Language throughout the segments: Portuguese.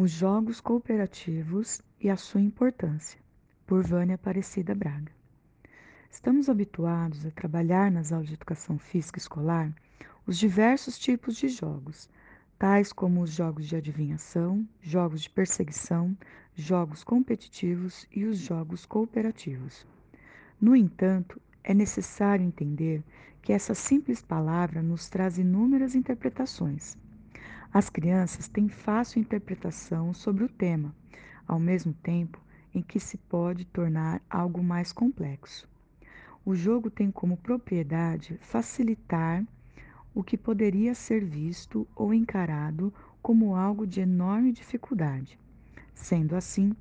Os Jogos Cooperativos e a Sua Importância, por Vânia Aparecida Braga. Estamos habituados a trabalhar nas aulas de educação física escolar os diversos tipos de jogos, tais como os jogos de adivinhação, jogos de perseguição, jogos competitivos e os jogos cooperativos. No entanto, é necessário entender que essa simples palavra nos traz inúmeras interpretações. As crianças têm fácil interpretação sobre o tema, ao mesmo tempo em que se pode tornar algo mais complexo. O jogo tem como propriedade facilitar o que poderia ser visto ou encarado como algo de enorme dificuldade. Sendo assim,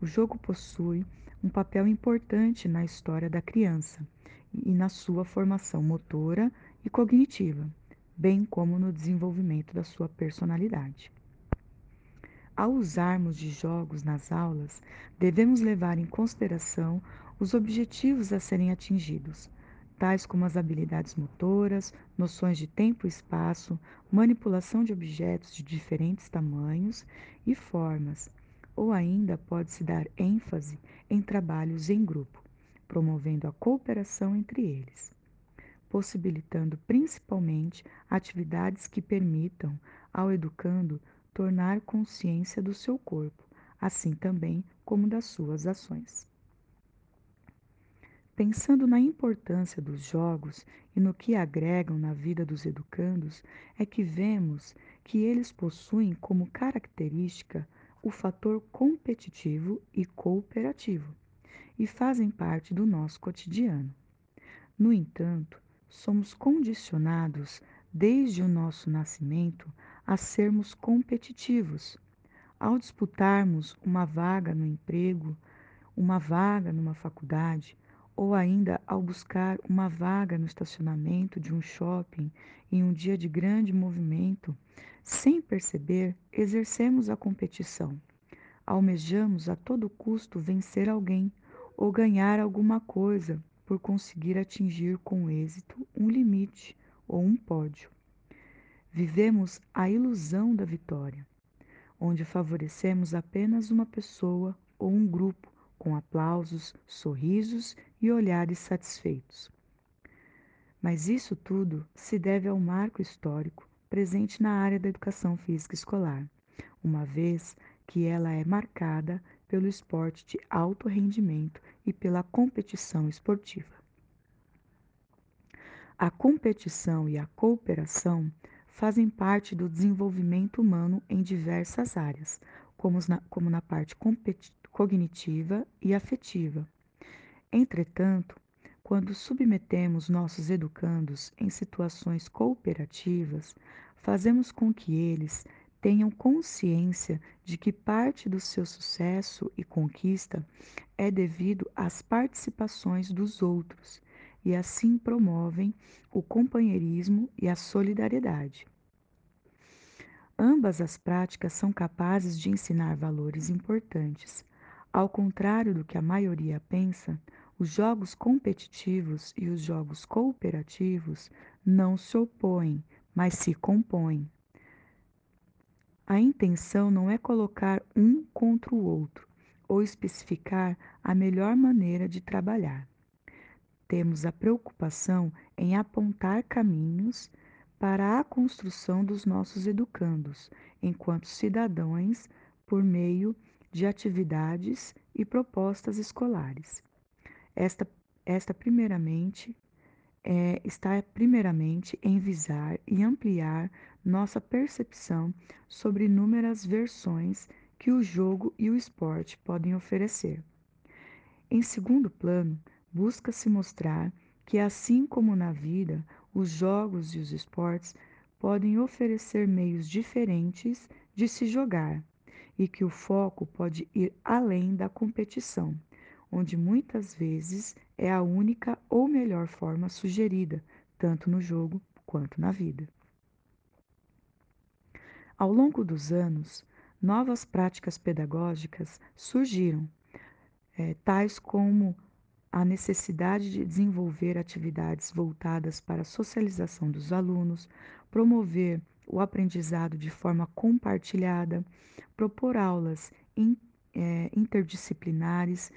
o jogo possui um papel importante na história da criança e na sua formação motora e cognitiva bem como no desenvolvimento da sua personalidade. Ao usarmos de jogos nas aulas, devemos levar em consideração os objetivos a serem atingidos, tais como as habilidades motoras, noções de tempo e espaço, manipulação de objetos de diferentes tamanhos e formas, ou ainda pode-se dar ênfase em trabalhos em grupo, promovendo a cooperação entre eles possibilitando principalmente atividades que permitam ao educando tornar consciência do seu corpo, assim também como das suas ações. Pensando na importância dos jogos e no que agregam na vida dos educandos, é que vemos que eles possuem como característica o fator competitivo e cooperativo e fazem parte do nosso cotidiano. No entanto, somos condicionados desde o nosso nascimento a sermos competitivos. Ao disputarmos uma vaga no emprego, uma vaga numa faculdade, ou ainda ao buscar uma vaga no estacionamento de um shopping em um dia de grande movimento, sem perceber, exercemos a competição. Almejamos a todo custo vencer alguém ou ganhar alguma coisa por conseguir atingir com êxito um limite ou um pódio. Vivemos a ilusão da vitória, onde favorecemos apenas uma pessoa ou um grupo com aplausos, sorrisos e olhares satisfeitos. Mas isso tudo se deve ao marco histórico presente na área da educação física escolar, uma vez que ela é marcada pelo esporte de alto rendimento e pela competição esportiva. A competição e a cooperação fazem parte do desenvolvimento humano em diversas áreas, como na, como na parte cognitiva e afetiva. Entretanto, quando submetemos nossos educandos em situações cooperativas, fazemos com que eles tenham consciência de que parte do seu sucesso e conquista é devido às participações dos outros e assim promovem o companheirismo e a solidariedade. Ambas as práticas são capazes de ensinar valores importantes. Ao contrário do que a maioria pensa, os jogos competitivos e os jogos cooperativos não se opõem, mas se compõem. A intenção não é colocar um contra o outro ou especificar a melhor maneira de trabalhar. Temos a preocupação em apontar caminhos para a construção dos nossos educandos, enquanto cidadãos, por meio de atividades e propostas escolares. Esta, esta primeiramente, é, está primeiramente em visar e ampliar nossa percepção sobre inúmeras versões que o jogo e o esporte podem oferecer. Em segundo plano, busca-se mostrar que, assim como na vida, os jogos e os esportes podem oferecer meios diferentes de se jogar e que o foco pode ir além da competição, onde muitas vezes é a única ou melhor forma sugerida, tanto no jogo quanto na vida. Ao longo dos anos, novas práticas pedagógicas surgiram, é, tais como a necessidade de desenvolver atividades voltadas para a socialização dos alunos, promover o aprendizado de forma compartilhada, propor aulas in, é, interdisciplinares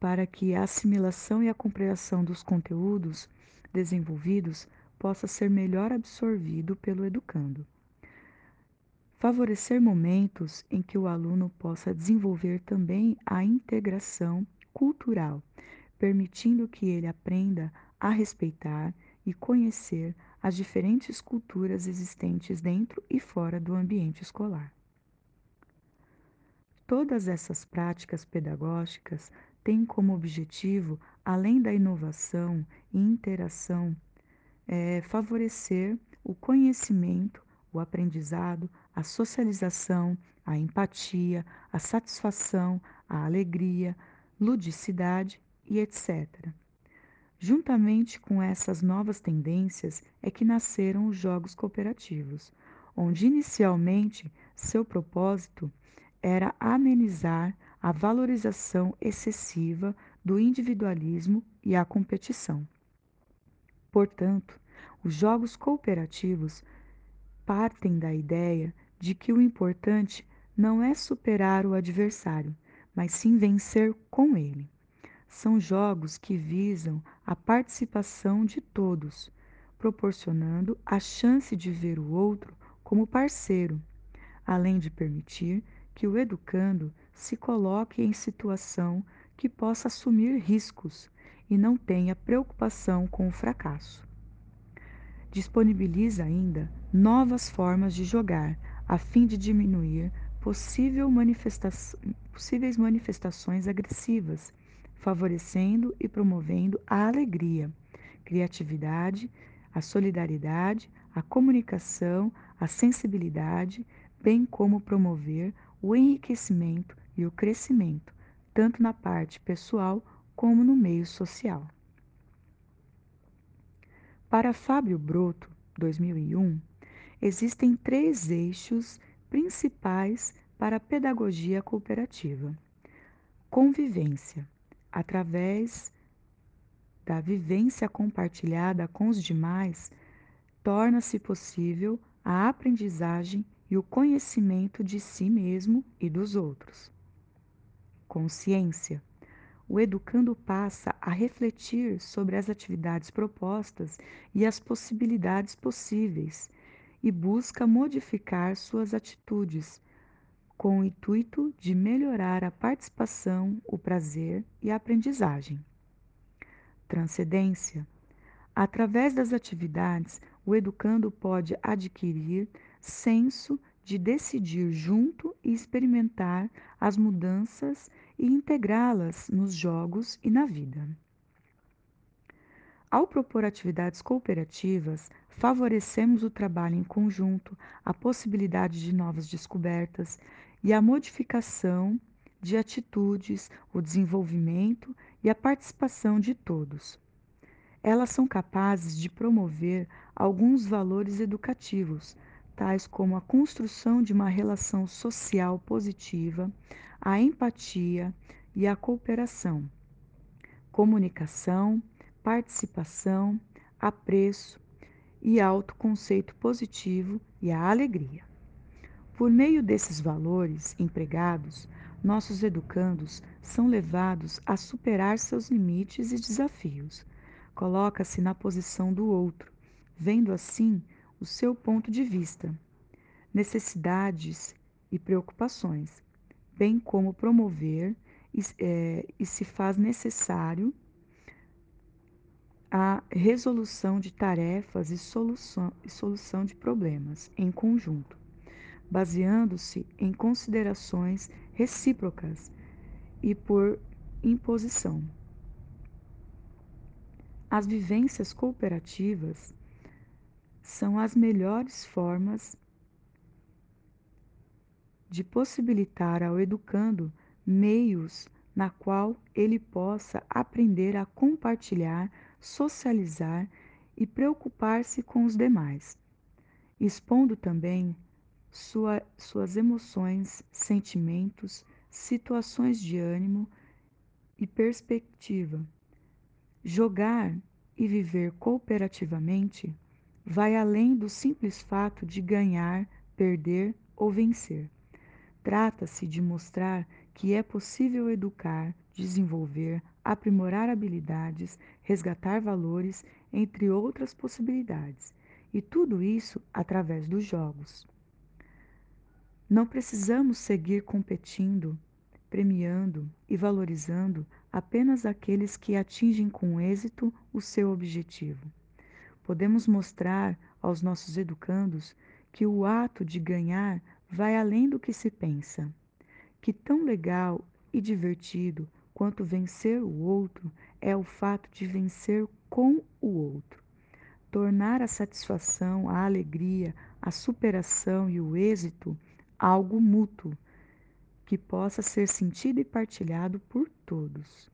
para que a assimilação e a compreensão dos conteúdos desenvolvidos possa ser melhor absorvido pelo educando. Favorecer momentos em que o aluno possa desenvolver também a integração cultural, permitindo que ele aprenda a respeitar e conhecer as diferentes culturas existentes dentro e fora do ambiente escolar. Todas essas práticas pedagógicas têm como objetivo, além da inovação e interação, é, favorecer o conhecimento, o aprendizado, a socialização, a empatia, a satisfação, a alegria, ludicidade e etc. Juntamente com essas novas tendências é que nasceram os jogos cooperativos, onde inicialmente seu propósito era amenizar a valorização excessiva do individualismo e a competição. Portanto, os jogos cooperativos partem da ideia de que o importante não é superar o adversário, mas sim vencer com ele. São jogos que visam a participação de todos, proporcionando a chance de ver o outro como parceiro, além de permitir que o educando se coloque em situação que possa assumir riscos e não tenha preocupação com o fracasso. Disponibiliza ainda novas formas de jogar, a fim de diminuir possível manifesta possíveis manifestações agressivas, favorecendo e promovendo a alegria, criatividade, a solidariedade, a comunicação, a sensibilidade, bem como promover o enriquecimento e o crescimento, tanto na parte pessoal como no meio social. Para Fábio Broto, 2001, existem três eixos principais para a pedagogia cooperativa: convivência, através da vivência compartilhada com os demais, torna-se possível a aprendizagem e o conhecimento de si mesmo e dos outros. Consciência. O educando passa a refletir sobre as atividades propostas e as possibilidades possíveis e busca modificar suas atitudes com o intuito de melhorar a participação, o prazer e a aprendizagem. Transcendência. Através das atividades, o educando pode adquirir senso de decidir junto e experimentar as mudanças e integrá-las nos jogos e na vida. Ao propor atividades cooperativas, favorecemos o trabalho em conjunto, a possibilidade de novas descobertas e a modificação de atitudes, o desenvolvimento e a participação de todos. Elas são capazes de promover alguns valores educativos, tais como a construção de uma relação social positiva, a empatia e a cooperação, comunicação, participação, apreço e autoconceito positivo e a alegria. Por meio desses valores empregados, nossos educandos são levados a superar seus limites e desafios. Coloca-se na posição do outro, vendo assim o seu ponto de vista, necessidades e preocupações, bem como promover e, é, e se faz necessário a resolução de tarefas e solução, e solução de problemas em conjunto, baseando-se em considerações recíprocas e por imposição. As vivências cooperativas são as melhores formas de possibilitar ao educando meios na qual ele possa aprender a compartilhar, socializar e preocupar-se com os demais, expondo também sua, suas emoções, sentimentos, situações de ânimo e perspectiva. Jogar e viver cooperativamente vai além do simples fato de ganhar, perder ou vencer. Trata-se de mostrar que é possível educar, desenvolver, aprimorar habilidades, resgatar valores, entre outras possibilidades, e tudo isso através dos jogos. Não precisamos seguir competindo, premiando e valorizando apenas aqueles que atingem com êxito o seu objetivo. Podemos mostrar aos nossos educandos que o ato de ganhar vai além do que se pensa. Que tão legal e divertido quanto vencer o outro é o fato de vencer com o outro. Tornar a satisfação, a alegria, a superação e o êxito algo mútuo, que possa ser sentido e partilhado por todos.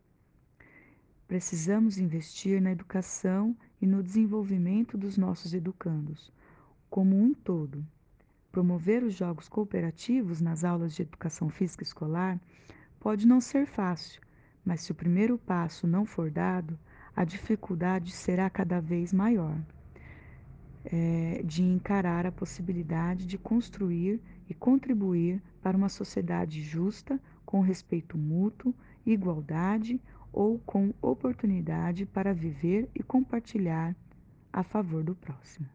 Precisamos investir na educação e no desenvolvimento dos nossos educandos, como um todo. Promover os jogos cooperativos nas aulas de educação física escolar pode não ser fácil, mas se o primeiro passo não for dado, a dificuldade será cada vez maior é, de encarar a possibilidade de construir e contribuir para uma sociedade justa, com respeito mútuo, igualdade ou com oportunidade para viver e compartilhar a favor do próximo.